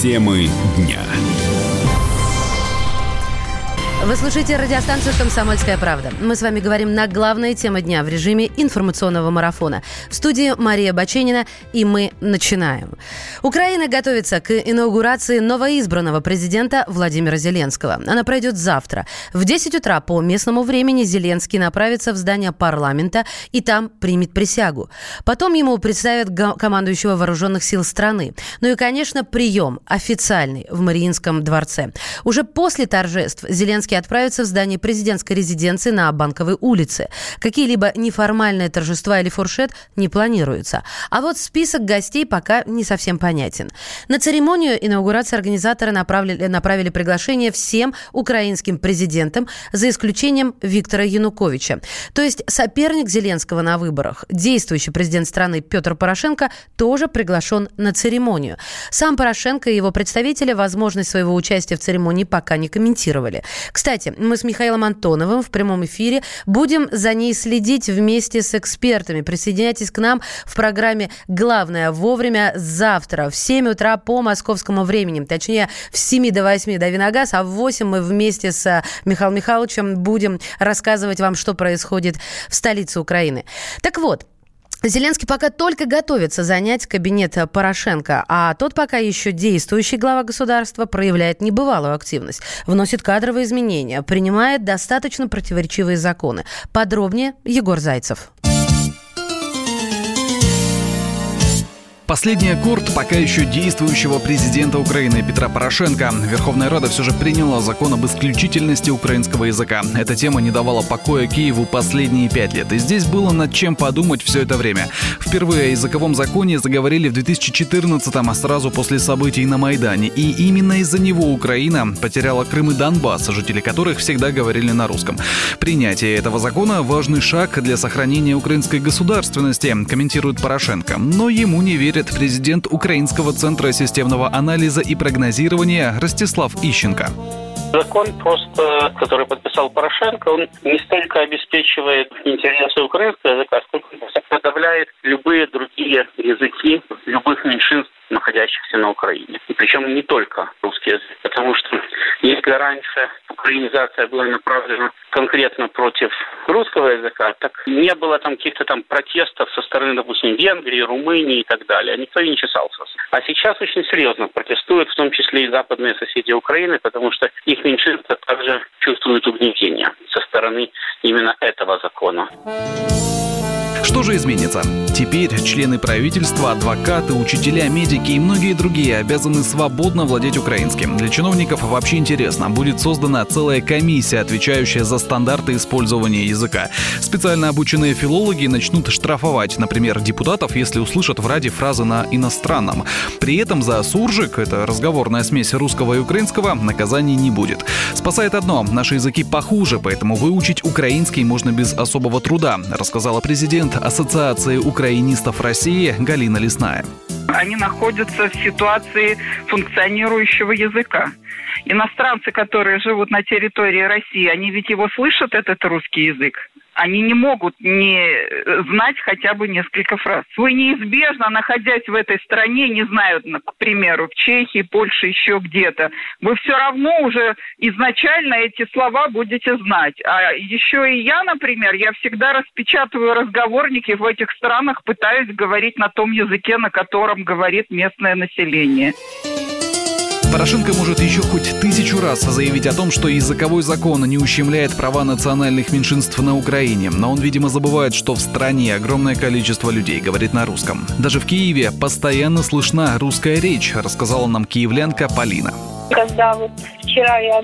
Темы дня. Вы слушаете радиостанцию «Комсомольская правда». Мы с вами говорим на главные темы дня в режиме информационного марафона. В студии Мария Баченина, и мы начинаем. Украина готовится к инаугурации новоизбранного президента Владимира Зеленского. Она пройдет завтра. В 10 утра по местному времени Зеленский направится в здание парламента и там примет присягу. Потом ему представят командующего вооруженных сил страны. Ну и, конечно, прием официальный в Мариинском дворце. Уже после торжеств Зеленский отправятся в здание президентской резиденции на Банковой улице. Какие-либо неформальные торжества или фуршет не планируются. А вот список гостей пока не совсем понятен. На церемонию инаугурации организаторы направили, направили приглашение всем украинским президентам, за исключением Виктора Януковича. То есть соперник Зеленского на выборах, действующий президент страны Петр Порошенко, тоже приглашен на церемонию. Сам Порошенко и его представители возможность своего участия в церемонии пока не комментировали. Кстати, мы с Михаилом Антоновым в прямом эфире будем за ней следить вместе с экспертами. Присоединяйтесь к нам в программе «Главное вовремя» завтра в 7 утра по московскому времени. Точнее, в 7 до 8 до Виногаз, а в 8 мы вместе с Михаилом Михайловичем будем рассказывать вам, что происходит в столице Украины. Так вот, Зеленский пока только готовится занять кабинет Порошенко, а тот пока еще действующий глава государства проявляет небывалую активность, вносит кадровые изменения, принимает достаточно противоречивые законы. Подробнее Егор Зайцев. Последний аккорд пока еще действующего президента Украины Петра Порошенко. Верховная Рада все же приняла закон об исключительности украинского языка. Эта тема не давала покоя Киеву последние пять лет. И здесь было над чем подумать все это время. Впервые о языковом законе заговорили в 2014-м, а сразу после событий на Майдане. И именно из-за него Украина потеряла Крым и Донбасс, жители которых всегда говорили на русском. Принятие этого закона – важный шаг для сохранения украинской государственности, комментирует Порошенко. Но ему не верят верит президент Украинского центра системного анализа и прогнозирования Ростислав Ищенко. Закон просто, который подписал Порошенко, он не столько обеспечивает интересы украинского языка, сколько подавляет любые другие языки любых меньшинств находящихся на Украине. И причем не только русский язык. Потому что если раньше украинизация была направлена конкретно против русского языка, так не было там каких-то там протестов со стороны, допустим, Венгрии, Румынии и так далее. Никто не чесался. А сейчас очень серьезно протестуют, в том числе и западные соседи Украины, потому что их меньшинство также чувствует угнетение со стороны именно этого закона. Что же изменится? Теперь члены правительства, адвокаты, учителя, медики и многие другие обязаны свободно владеть украинским. Для чиновников вообще интересно. Будет создана целая комиссия, отвечающая за стандарты использования языка. Специально обученные филологи начнут штрафовать, например, депутатов, если услышат в Раде фразы на иностранном. При этом за суржик, это разговорная смесь русского и украинского, наказаний не будет. Спасает одно, наши языки похуже, поэтому выучить украинский можно без особого труда, рассказала президент Ассоциации украинистов России Галина Лесная. Они находятся в ситуации функционирующего языка. Иностранцы, которые живут на территории России, они ведь его слышат, этот русский язык они не могут не знать хотя бы несколько фраз. Вы неизбежно, находясь в этой стране, не знаю, к примеру, в Чехии, Польше, еще где-то, вы все равно уже изначально эти слова будете знать. А еще и я, например, я всегда распечатываю разговорники в этих странах, пытаюсь говорить на том языке, на котором говорит местное население. Порошенко может еще хоть тысячу раз заявить о том, что языковой закон не ущемляет права национальных меньшинств на Украине, но он, видимо, забывает, что в стране огромное количество людей говорит на русском. Даже в Киеве постоянно слышна русская речь, рассказала нам киевлянка Полина. Когда вот вчера я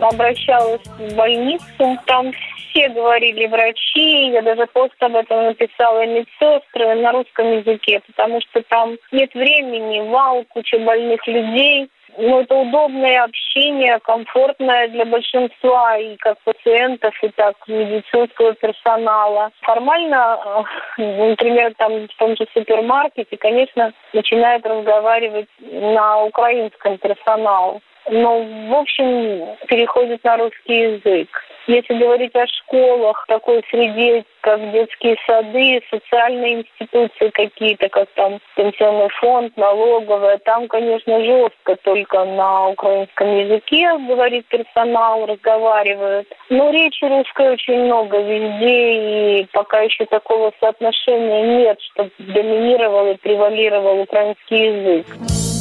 обращалась в больницу, там все говорили врачи, я даже пост об этом написала медсестры на русском языке, потому что там нет времени, вал, куча больных людей ну, это удобное общение, комфортное для большинства и как пациентов, и так медицинского персонала. Формально, э, например, там в том же супермаркете, конечно, начинают разговаривать на украинском персонал. Но, в общем, переходит на русский язык. Если говорить о школах, такой среде, как детские сады, социальные институции какие-то, как там пенсионный фонд, налоговая, там, конечно, жестко только на украинском языке говорит персонал, разговаривают. Но речи русской очень много везде, и пока еще такого соотношения нет, чтобы доминировал и превалировал украинский язык.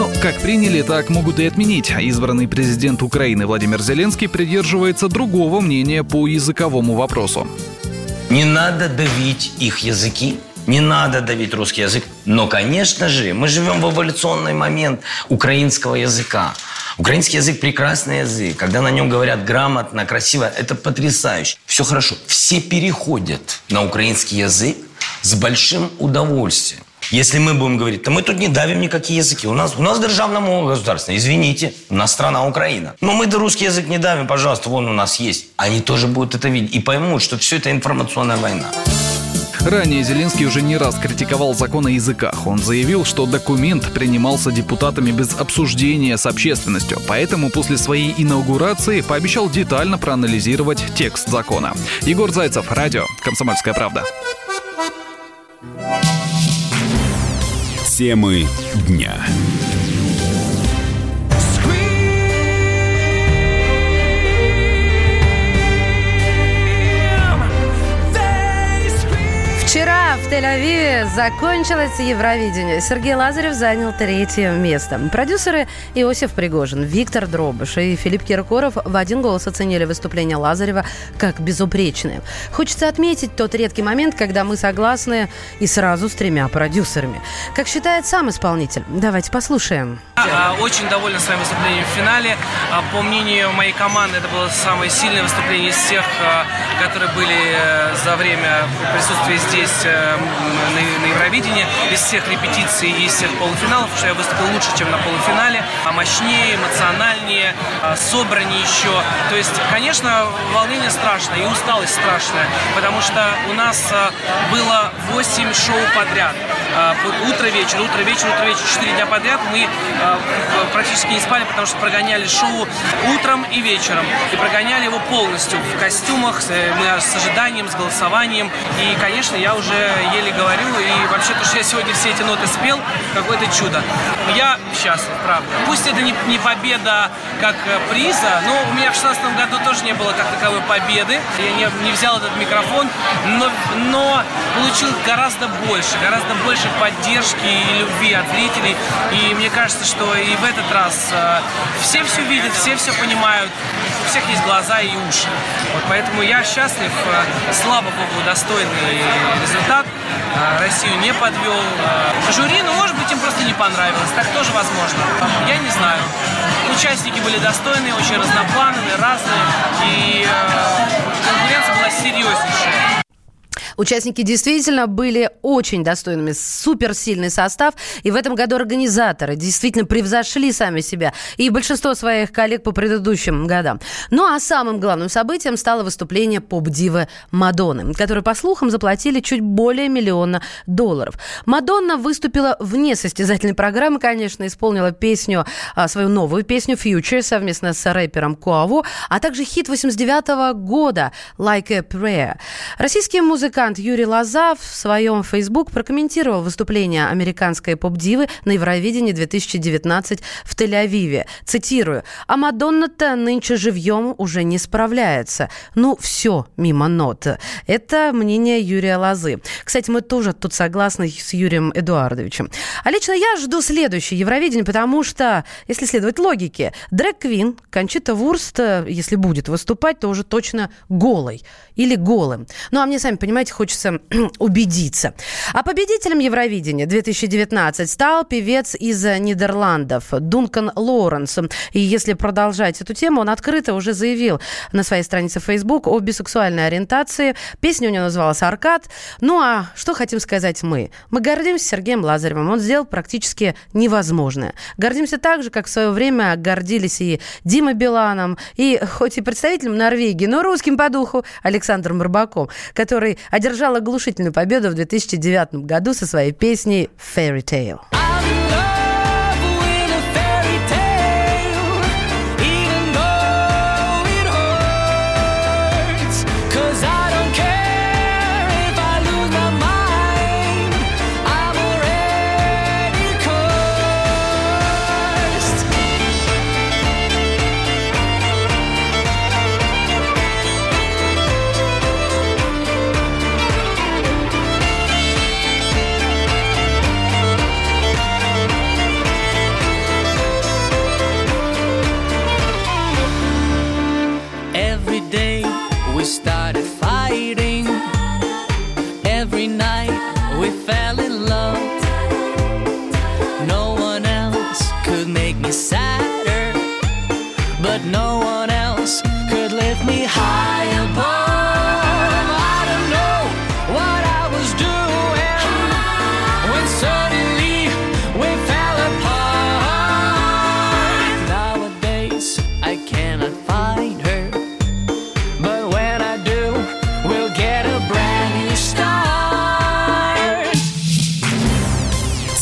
Но как приняли, так могут и отменить. Избранный президент Украины Владимир Зеленский придерживается другого мнения по языковому вопросу. Не надо давить их языки, не надо давить русский язык. Но, конечно же, мы живем в эволюционный момент украинского языка. Украинский язык – прекрасный язык. Когда на нем говорят грамотно, красиво, это потрясающе. Все хорошо. Все переходят на украинский язык с большим удовольствием. Если мы будем говорить, то мы тут не давим никакие языки. У нас, у нас державная мова государственная. Извините, у нас страна Украина. Но мы-то русский язык не давим, пожалуйста, вон у нас есть. Они тоже будут это видеть и поймут, что все это информационная война. Ранее Зеленский уже не раз критиковал закон о языках. Он заявил, что документ принимался депутатами без обсуждения с общественностью, поэтому после своей инаугурации пообещал детально проанализировать текст закона. Егор Зайцев, радио «Комсомольская правда». Темы дня. Тель-Авиве закончилось Евровидение. Сергей Лазарев занял третье место. Продюсеры Иосиф Пригожин, Виктор Дробыш и Филипп Киркоров в один голос оценили выступление Лазарева как безупречное. Хочется отметить тот редкий момент, когда мы согласны и сразу с тремя продюсерами. Как считает сам исполнитель. Давайте послушаем. А, очень доволен своим выступлением в финале. А, по мнению моей команды, это было самое сильное выступление из всех, а, которые были э, за время присутствия здесь э, на Евровидении, из всех репетиций и из всех полуфиналов, что я выступил лучше, чем на полуфинале, а мощнее, эмоциональнее, собраннее еще. То есть, конечно, волнение страшное и усталость страшная, потому что у нас было 8 шоу подряд. Утро-вечер, утро-вечер, утро-вечер, 4 дня подряд мы практически не спали, потому что прогоняли шоу утром и вечером. И прогоняли его полностью в костюмах, мы с ожиданием, с голосованием. И, конечно, я уже еле говорю. И вообще то, что я сегодня все эти ноты спел, какое-то чудо. Я счастлив, правда. Пусть это не, не победа как э, приза, но у меня в 2016 году тоже не было как таковой победы. Я не, не взял этот микрофон, но, но получил гораздо больше, гораздо больше поддержки и любви от зрителей. И мне кажется, что и в этот раз э, все все видят, все все понимают, у всех есть глаза и уши. Вот поэтому я счастлив, э, слава богу, достойный результат. Э, Россию не подвел. Жюри, ну, может быть, им просто не понравилось. Так тоже возможно. Я не знаю. Участники были достойные, очень разноплановые, разные. И Участники действительно были очень достойными, суперсильный состав. И в этом году организаторы действительно превзошли сами себя и большинство своих коллег по предыдущим годам. Ну а самым главным событием стало выступление поп-дивы Мадонны, которой, по слухам, заплатили чуть более миллиона долларов. Мадонна выступила вне состязательной программы, конечно, исполнила песню, а, свою новую песню «Future» совместно с рэпером Куаву, а также хит 89 года «Like a Prayer». Российские музыканты музыкант Юрий Лоза в своем Facebook прокомментировал выступление американской поп-дивы на Евровидении 2019 в Тель-Авиве. Цитирую. «А Мадонна-то нынче живьем уже не справляется. Ну, все мимо нот». Это мнение Юрия Лозы. Кстати, мы тоже тут согласны с Юрием Эдуардовичем. А лично я жду следующее Евровидение, потому что, если следовать логике, Дрэк Квин, Кончита Вурст, если будет выступать, то уже точно голой или голым. Ну, а мне, сами понимаете, хочется убедиться. А победителем Евровидения 2019 стал певец из Нидерландов Дункан Лоуренс. И если продолжать эту тему, он открыто уже заявил на своей странице Facebook о бисексуальной ориентации. Песня у него называлась «Аркад». Ну а что хотим сказать мы? Мы гордимся Сергеем Лазаревым. Он сделал практически невозможное. Гордимся так же, как в свое время гордились и Дима Биланом, и хоть и представителем Норвегии, но русским по духу Александром Рыбаком, который одержал одержал оглушительную победу в 2009 году со своей песней «Fairy Tale».